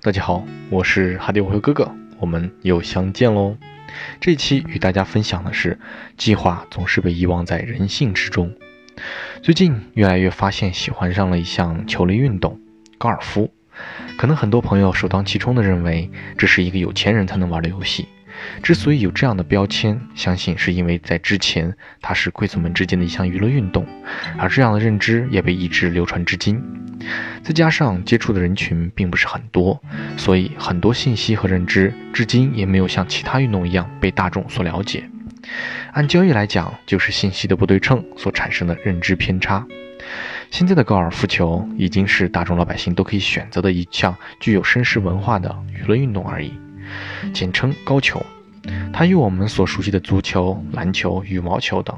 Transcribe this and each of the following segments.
大家好，我是哈迪我哥哥，我们又相见喽。这一期与大家分享的是，计划总是被遗忘在人性之中。最近越来越发现喜欢上了一项球类运动——高尔夫。可能很多朋友首当其冲的认为这是一个有钱人才能玩的游戏。之所以有这样的标签，相信是因为在之前它是贵族们之间的一项娱乐运动，而这样的认知也被一直流传至今。再加上接触的人群并不是很多，所以很多信息和认知至今也没有像其他运动一样被大众所了解。按交易来讲，就是信息的不对称所产生的认知偏差。现在的高尔夫球已经是大众老百姓都可以选择的一项具有绅士文化的娱乐运动而已，简称高球。它与我们所熟悉的足球、篮球、羽毛球等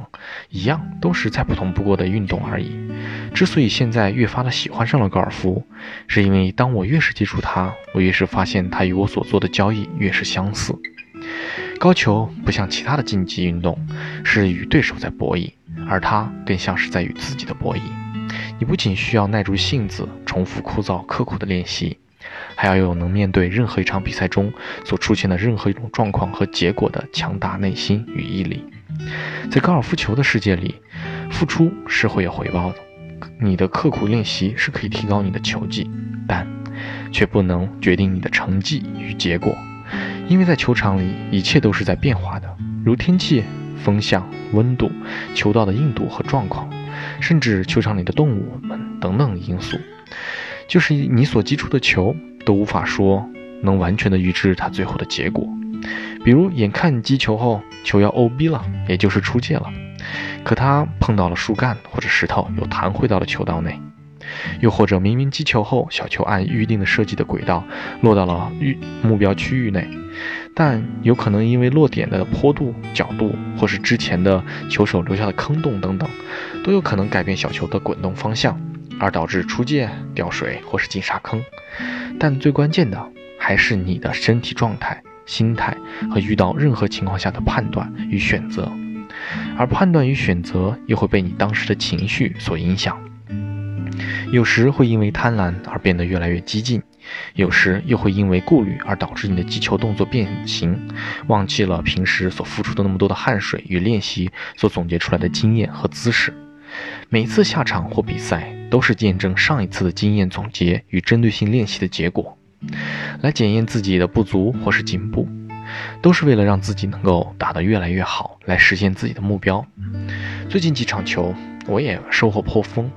一样，都是再普通不过的运动而已。之所以现在越发的喜欢上了高尔夫，是因为当我越是接触它，我越是发现它与我所做的交易越是相似。高球不像其他的竞技运动，是与对手在博弈，而它更像是在与自己的博弈。你不仅需要耐住性子，重复枯燥刻苦的练习。还要有能面对任何一场比赛中所出现的任何一种状况和结果的强大内心与毅力。在高尔夫球的世界里，付出是会有回报的。你的刻苦练习是可以提高你的球技，但却不能决定你的成绩与结果，因为在球场里一切都是在变化的，如天气、风向、温度、球道的硬度和状况，甚至球场里的动物们等等因素。就是你所击出的球都无法说能完全的预知它最后的结果，比如眼看击球后球要 OB 了，也就是出界了，可它碰到了树干或者石头，又弹回到了球道内；又或者明明击球后小球按预定的设计的轨道落到了预目标区域内，但有可能因为落点的坡度、角度，或是之前的球手留下的坑洞等等，都有可能改变小球的滚动方向。而导致出界、掉水或是进沙坑，但最关键的还是你的身体状态、心态和遇到任何情况下的判断与选择，而判断与选择又会被你当时的情绪所影响。有时会因为贪婪而变得越来越激进，有时又会因为顾虑而导致你的击球动作变形，忘记了平时所付出的那么多的汗水与练习所总结出来的经验和姿势。每次下场或比赛。都是见证上一次的经验总结与针对性练习的结果，来检验自己的不足或是进步，都是为了让自己能够打得越来越好，来实现自己的目标。最近几场球，我也收获颇丰，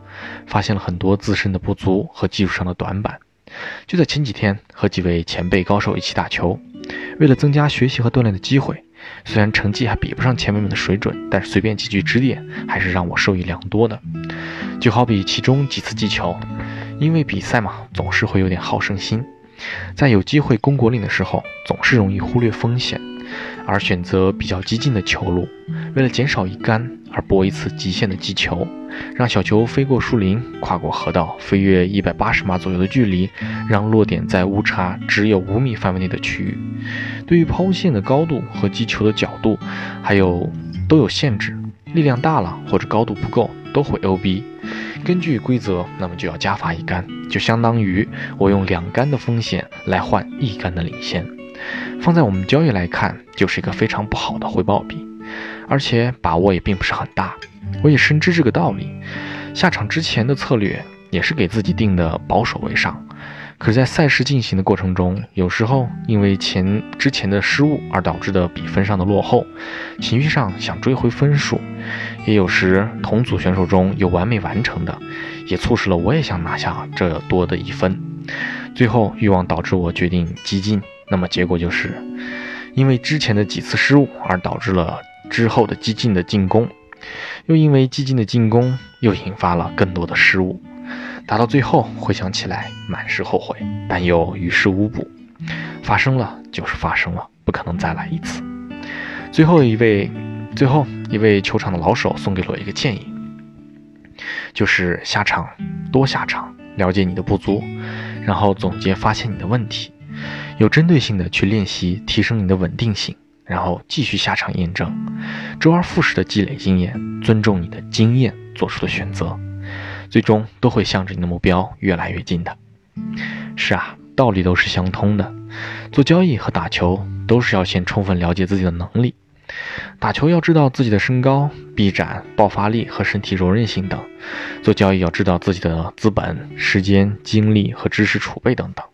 发现了很多自身的不足和技术上的短板。就在前几天，和几位前辈高手一起打球，为了增加学习和锻炼的机会。虽然成绩还比不上前辈们的水准，但是随便几句指点，还是让我受益良多的。就好比其中几次击球，因为比赛嘛，总是会有点好胜心，在有机会攻果岭的时候，总是容易忽略风险，而选择比较激进的球路，为了减少一杆而搏一次极限的击球，让小球飞过树林，跨过河道，飞越一百八十码左右的距离，让落点在误差只有五米范围内的区域。对于抛物线的高度和击球的角度，还有都有限制，力量大了或者高度不够都会 OB。根据规则，那么就要加罚一杆，就相当于我用两杆的风险来换一杆的领先。放在我们交易来看，就是一个非常不好的回报比，而且把握也并不是很大。我也深知这个道理，下场之前的策略也是给自己定的保守为上。可是，在赛事进行的过程中，有时候因为前之前的失误而导致的比分上的落后，情绪上想追回分数；也有时同组选手中有完美完成的，也促使了我也想拿下这多的一分。最后，欲望导致我决定激进，那么结果就是，因为之前的几次失误而导致了之后的激进的进攻，又因为激进的进攻又引发了更多的失误。打到最后，回想起来满是后悔，但又于事无补。发生了就是发生了，不可能再来一次。最后一位，最后一位球场的老手送给了我一个建议，就是下场多下场，了解你的不足，然后总结发现你的问题，有针对性的去练习，提升你的稳定性，然后继续下场验证，周而复始的积累经验，尊重你的经验做出的选择。最终都会向着你的目标越来越近的。是啊，道理都是相通的。做交易和打球都是要先充分了解自己的能力。打球要知道自己的身高、臂展、爆发力和身体柔韧性等；做交易要知道自己的资本、时间、精力和知识储备等等。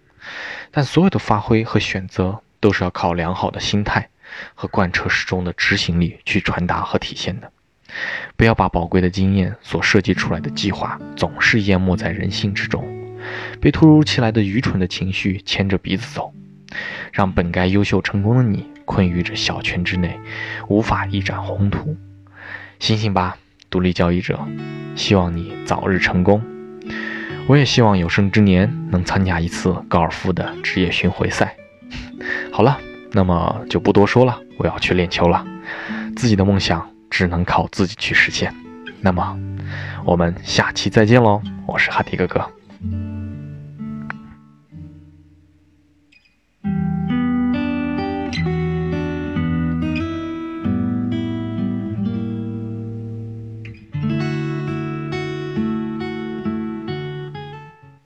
但所有的发挥和选择都是要靠良好的心态和贯彻始终的执行力去传达和体现的。不要把宝贵的经验所设计出来的计划总是淹没在人性之中，被突如其来的愚蠢的情绪牵着鼻子走，让本该优秀成功的你。困于这小圈之内，无法一展宏图。醒醒吧，独立交易者！希望你早日成功。我也希望有生之年能参加一次高尔夫的职业巡回赛。好了，那么就不多说了，我要去练球了。自己的梦想只能靠自己去实现。那么，我们下期再见喽！我是哈迪哥哥。